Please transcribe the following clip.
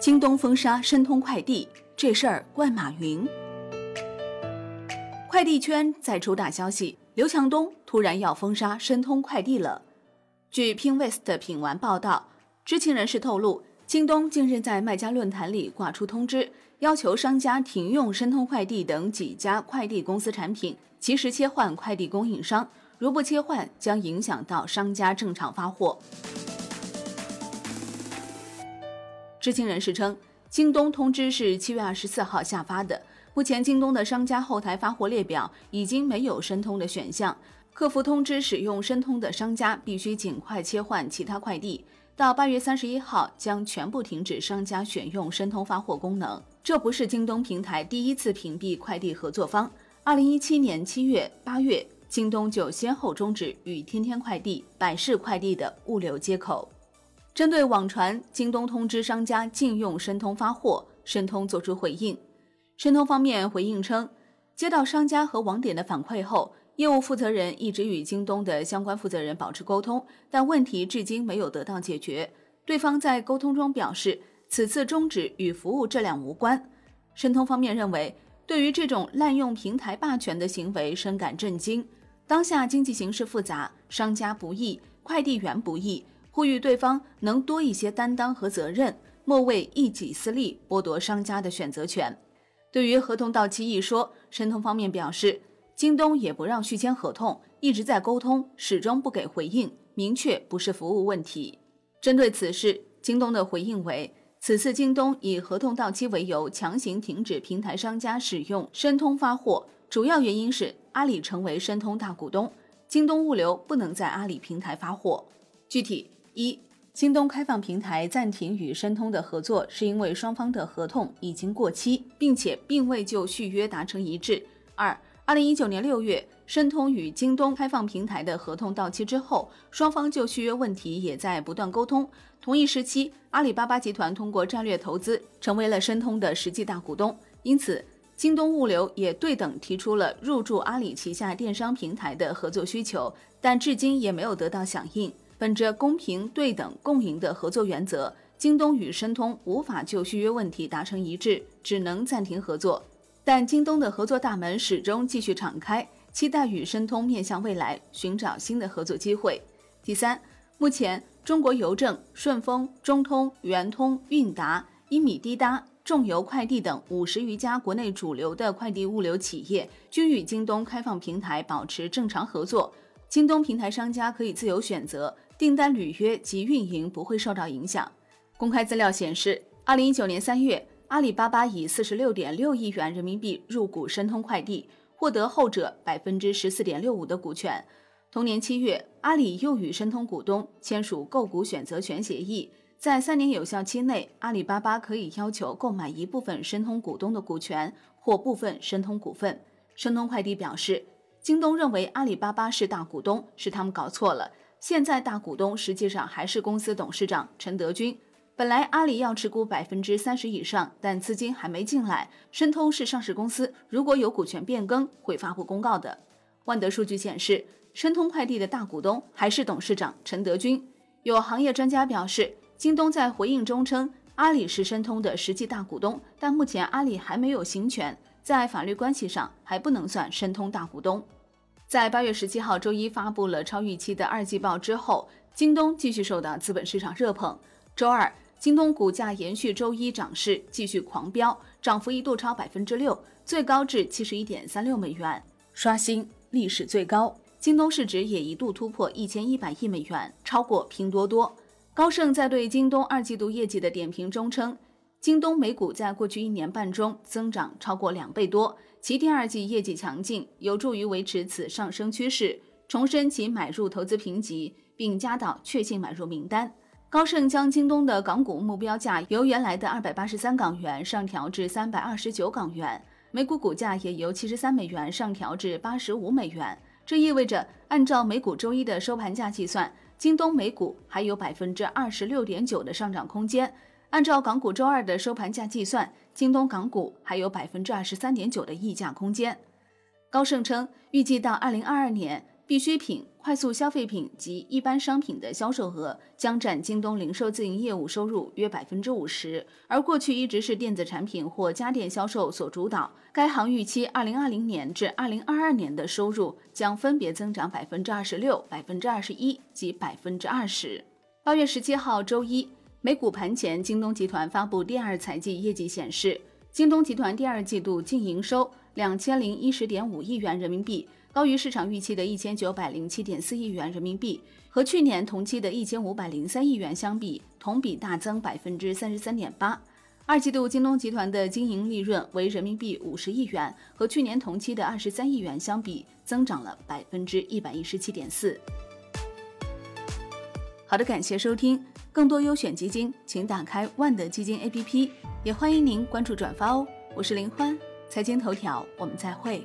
京东封杀申通快递，这事儿怪马云。快递圈再出大消息，刘强东突然要封杀申通快递了。据 Pinwest 品玩报道，知情人士透露，京东近日在卖家论坛里挂出通知，要求商家停用申通快递等几家快递公司产品，及时切换快递供应商，如不切换，将影响到商家正常发货。知情人士称，京东通知是七月二十四号下发的。目前，京东的商家后台发货列表已经没有申通的选项。客服通知使用申通的商家必须尽快切换其他快递。到八月三十一号将全部停止商家选用申通发货功能。这不是京东平台第一次屏蔽快递合作方。二零一七年七月、八月，京东就先后终止与天天快递、百世快递的物流接口。针对网传京东通知商家禁用申通发货，申通作出回应。申通方面回应称，接到商家和网点的反馈后，业务负责人一直与京东的相关负责人保持沟通，但问题至今没有得到解决。对方在沟通中表示，此次终止与服务质量无关。申通方面认为，对于这种滥用平台霸权的行为深感震惊。当下经济形势复杂，商家不易，快递员不易。呼吁对方能多一些担当和责任，莫为一己私利剥夺商家的选择权。对于合同到期一说，申通方面表示，京东也不让续签合同，一直在沟通，始终不给回应，明确不是服务问题。针对此事，京东的回应为：此次京东以合同到期为由，强行停止平台商家使用申通发货，主要原因是阿里成为申通大股东，京东物流不能在阿里平台发货。具体。一，京东开放平台暂停与申通的合作，是因为双方的合同已经过期，并且并未就续约达成一致。二，二零一九年六月，申通与京东开放平台的合同到期之后，双方就续约问题也在不断沟通。同一时期，阿里巴巴集团通过战略投资成为了申通的实际大股东，因此京东物流也对等提出了入驻阿里旗下电商平台的合作需求，但至今也没有得到响应。本着公平、对等、共赢的合作原则，京东与申通无法就续约问题达成一致，只能暂停合作。但京东的合作大门始终继续敞开，期待与申通面向未来，寻找新的合作机会。第三，目前中国邮政、顺丰、中通、圆通、韵达、一米滴答、众邮快递等五十余家国内主流的快递物流企业均与京东开放平台保持正常合作，京东平台商家可以自由选择。订单履约及运营不会受到影响。公开资料显示，二零一九年三月，阿里巴巴以四十六点六亿元人民币入股申通快递，获得后者百分之十四点六五的股权。同年七月，阿里又与申通股东签署购股选择权协议，在三年有效期内，阿里巴巴可以要求购买一部分申通股东的股权或部分申通股份。申通快递表示，京东认为阿里巴巴是大股东，是他们搞错了。现在大股东实际上还是公司董事长陈德军。本来阿里要持股百分之三十以上，但资金还没进来。申通是上市公司，如果有股权变更，会发布公告的。万德数据显示，申通快递的大股东还是董事长陈德军。有行业专家表示，京东在回应中称，阿里是申通的实际大股东，但目前阿里还没有行权，在法律关系上还不能算申通大股东。在八月十七号周一发布了超预期的二季报之后，京东继续受到资本市场热捧。周二，京东股价延续周一涨势，继续狂飙，涨幅一度超百分之六，最高至七十一点三六美元，刷新历史最高。京东市值也一度突破一千一百亿美元，超过拼多多。高盛在对京东二季度业绩的点评中称。京东每股在过去一年半中增长超过两倍多，其第二季业绩强劲，有助于维持此上升趋势，重申其买入投资评级，并加到确信买入名单。高盛将京东的港股目标价由原来的二百八十三港元上调至三百二十九港元，每股股价也由七十三美元上调至八十五美元。这意味着，按照每股周一的收盘价计算，京东每股还有百分之二十六点九的上涨空间。按照港股周二的收盘价计算，京东港股还有百分之二十三点九的溢价空间。高盛称，预计到二零二二年，必需品、快速消费品及一般商品的销售额将占京东零售自营业务收入约百分之五十，而过去一直是电子产品或家电销售所主导。该行预期二零二零年至二零二二年的收入将分别增长百分之二十六、百分之二十一及百分之二十。八月十七号周一，美股盘前，京东集团发布第二财季业绩显示，京东集团第二季度净营收两千零一十点五亿元人民币。高于市场预期的一千九百零七点四亿元人民币，和去年同期的一千五百零三亿元相比，同比大增百分之三十三点八。二季度京东集团的经营利润为人民币五十亿元，和去年同期的二十三亿元相比，增长了百分之一百一十七点四。好的，感谢收听，更多优选基金，请打开万德基金 APP，也欢迎您关注转发哦。我是林欢，财经头条，我们再会。